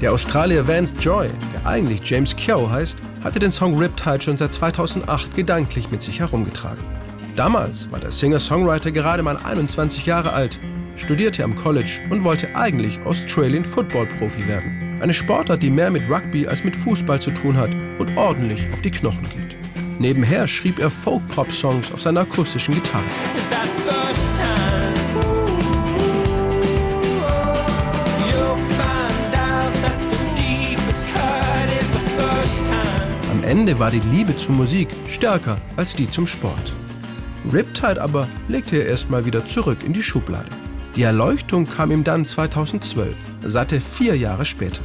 Der Australier Vance Joy, der eigentlich James Keogh heißt, hatte den Song Riptide schon seit 2008 gedanklich mit sich herumgetragen. Damals war der Singer-Songwriter gerade mal 21 Jahre alt, studierte am College und wollte eigentlich Australian Football Profi werden. Eine Sportart, die mehr mit Rugby als mit Fußball zu tun hat und ordentlich auf die Knochen geht. Nebenher schrieb er Folk-Pop-Songs auf seiner akustischen Gitarre. Ende war die Liebe zur Musik stärker als die zum Sport. Riptide aber legte er erstmal wieder zurück in die Schublade. Die Erleuchtung kam ihm dann 2012, satte vier Jahre später.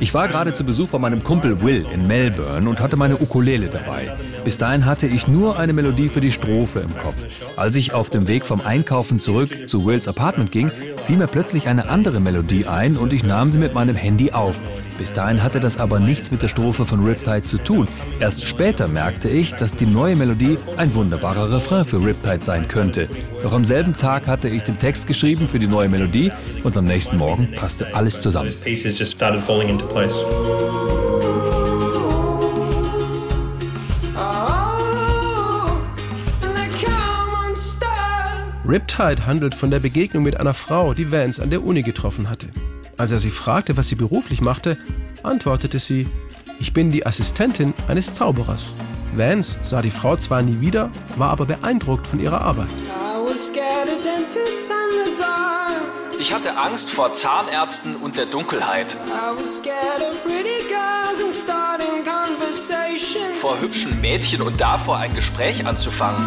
Ich war gerade zu Besuch bei meinem Kumpel Will in Melbourne und hatte meine Ukulele dabei. Bis dahin hatte ich nur eine Melodie für die Strophe im Kopf. Als ich auf dem Weg vom Einkaufen zurück zu Wills Apartment ging, fiel mir plötzlich eine andere Melodie ein und ich nahm sie mit meinem Handy auf. Bis dahin hatte das aber nichts mit der Strophe von Riptide zu tun. Erst später merkte ich, dass die neue Melodie ein wunderbarer Refrain für Riptide sein könnte. Noch am selben Tag hatte ich den Text geschrieben für die neue Melodie und am nächsten Morgen passte alles zusammen. Riptide handelt von der Begegnung mit einer Frau, die Vance an der Uni getroffen hatte. Als er sie fragte, was sie beruflich machte, antwortete sie, ich bin die Assistentin eines Zauberers. Vance sah die Frau zwar nie wieder, war aber beeindruckt von ihrer Arbeit. Ich hatte Angst vor Zahnärzten und der Dunkelheit. Vor hübschen Mädchen und davor ein Gespräch anzufangen.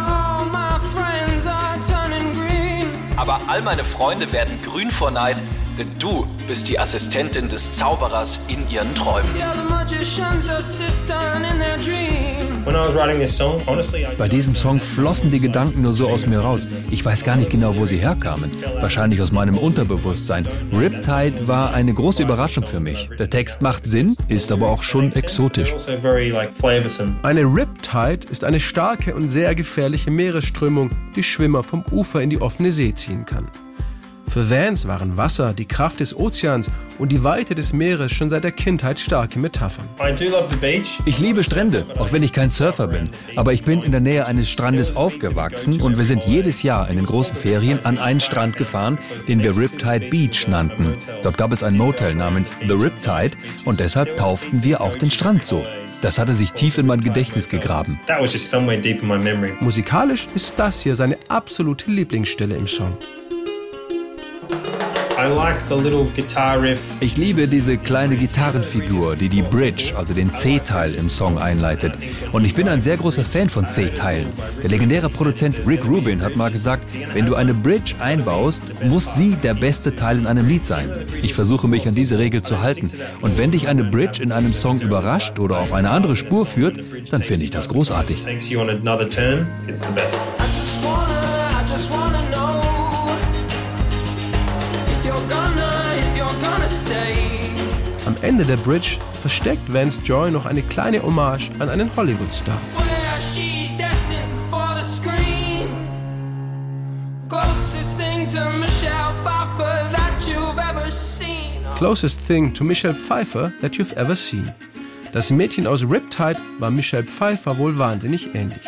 Aber all meine Freunde werden grün vor Neid, denn du bist die Assistentin des Zauberers in ihren Träumen. Bei diesem Song flossen die Gedanken nur so aus mir raus. Ich weiß gar nicht genau, wo sie herkamen. Wahrscheinlich aus meinem Unterbewusstsein. Riptide war eine große Überraschung für mich. Der Text macht Sinn, ist aber auch schon exotisch. Also eine Riptide ist eine starke und sehr gefährliche Meeresströmung, die Schwimmer vom Ufer in die offene See ziehen kann. Für Vance waren Wasser, die Kraft des Ozeans und die Weite des Meeres schon seit der Kindheit starke Metaphern. Ich liebe Strände, auch wenn ich kein Surfer bin. Aber ich bin in der Nähe eines Strandes aufgewachsen und wir sind jedes Jahr in den großen Ferien an einen Strand gefahren, den wir Riptide Beach nannten. Dort gab es ein Motel namens The Riptide und deshalb tauften wir auch den Strand so. Das hatte sich tief in mein Gedächtnis gegraben. Musikalisch ist das hier seine absolute Lieblingsstelle im Song. Ich liebe diese kleine Gitarrenfigur, die die Bridge, also den C-Teil im Song einleitet. Und ich bin ein sehr großer Fan von C-Teilen. Der legendäre Produzent Rick Rubin hat mal gesagt, wenn du eine Bridge einbaust, muss sie der beste Teil in einem Lied sein. Ich versuche mich an diese Regel zu halten. Und wenn dich eine Bridge in einem Song überrascht oder auf eine andere Spur führt, dann finde ich das großartig. Am Ende der Bridge versteckt Vance Joy noch eine kleine Hommage an einen Hollywood-Star. Closest thing to Michelle Pfeiffer that you've ever seen. Das Mädchen aus Riptide war Michelle Pfeiffer wohl wahnsinnig ähnlich.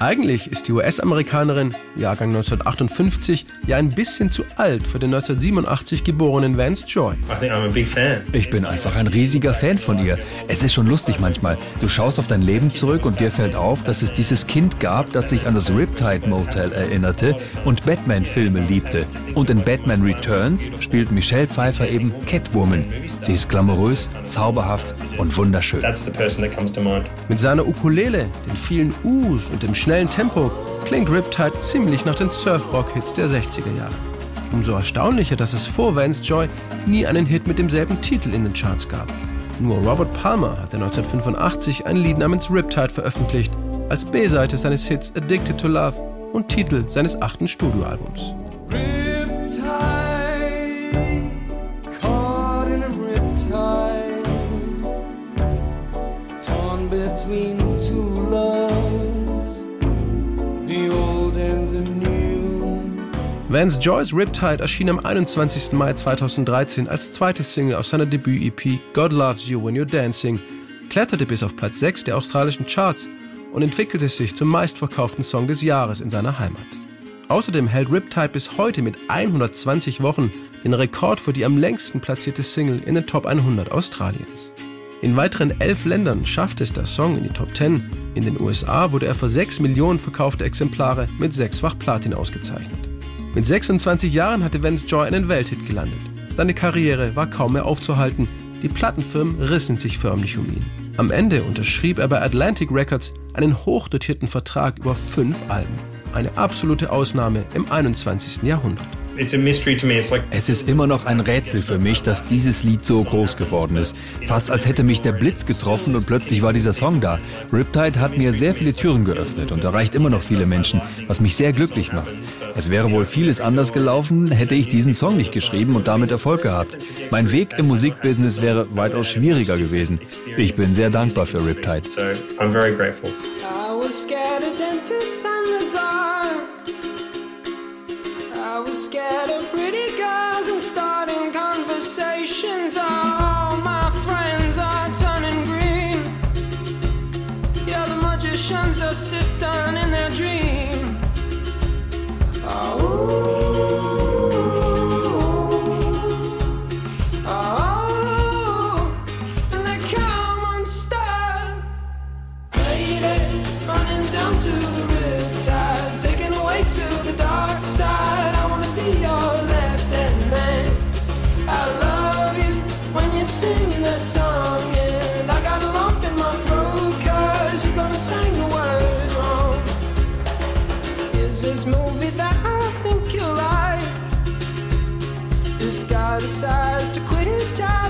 Eigentlich ist die US-Amerikanerin, Jahrgang 1958, ja ein bisschen zu alt für den 1987 geborenen Vance Joy. Ich bin einfach ein riesiger Fan von ihr. Es ist schon lustig manchmal. Du schaust auf dein Leben zurück und dir fällt auf, dass es dieses Kind gab, das sich an das Riptide Motel erinnerte und Batman-Filme liebte. Und in Batman Returns spielt Michelle Pfeiffer eben Catwoman. Sie ist glamourös, zauberhaft und wunderschön. Mit seiner Ukulele, den vielen U's und dem schnellen Tempo klingt Riptide ziemlich nach den Surfrock-Hits der 60er Jahre. Umso erstaunlicher, dass es vor Vance Joy nie einen Hit mit demselben Titel in den Charts gab. Nur Robert Palmer hatte 1985 ein Lied namens Riptide veröffentlicht, als B-Seite seines Hits Addicted to Love und Titel seines achten Studioalbums. Vance Joyce Riptide erschien am 21. Mai 2013 als zweite Single aus seiner Debüt-EP God Loves You When You're Dancing, kletterte bis auf Platz 6 der australischen Charts und entwickelte sich zum meistverkauften Song des Jahres in seiner Heimat. Außerdem hält Riptide bis heute mit 120 Wochen den Rekord für die am längsten platzierte Single in den Top 100 Australiens. In weiteren elf Ländern schafft es der Song in die Top 10. In den USA wurde er für 6 Millionen verkaufte Exemplare mit sechsfach Platin ausgezeichnet. Mit 26 Jahren hatte Vance Joy einen Welthit gelandet. Seine Karriere war kaum mehr aufzuhalten. Die Plattenfirmen rissen sich förmlich um ihn. Am Ende unterschrieb er bei Atlantic Records einen hochdotierten Vertrag über fünf Alben. Eine absolute Ausnahme im 21. Jahrhundert. Es ist immer noch ein Rätsel für mich, dass dieses Lied so groß geworden ist. Fast als hätte mich der Blitz getroffen und plötzlich war dieser Song da. Riptide hat mir sehr viele Türen geöffnet und erreicht immer noch viele Menschen, was mich sehr glücklich macht. Es wäre wohl vieles anders gelaufen, hätte ich diesen Song nicht geschrieben und damit Erfolg gehabt. Mein Weg im Musikbusiness wäre weitaus schwieriger gewesen. Ich bin sehr dankbar für Riptide. So, I'm very grateful. I was scared of dentists in singing that song, and I got in my you're gonna sing the words wrong. Is this movie that I think you like? This guy decides to quit his job.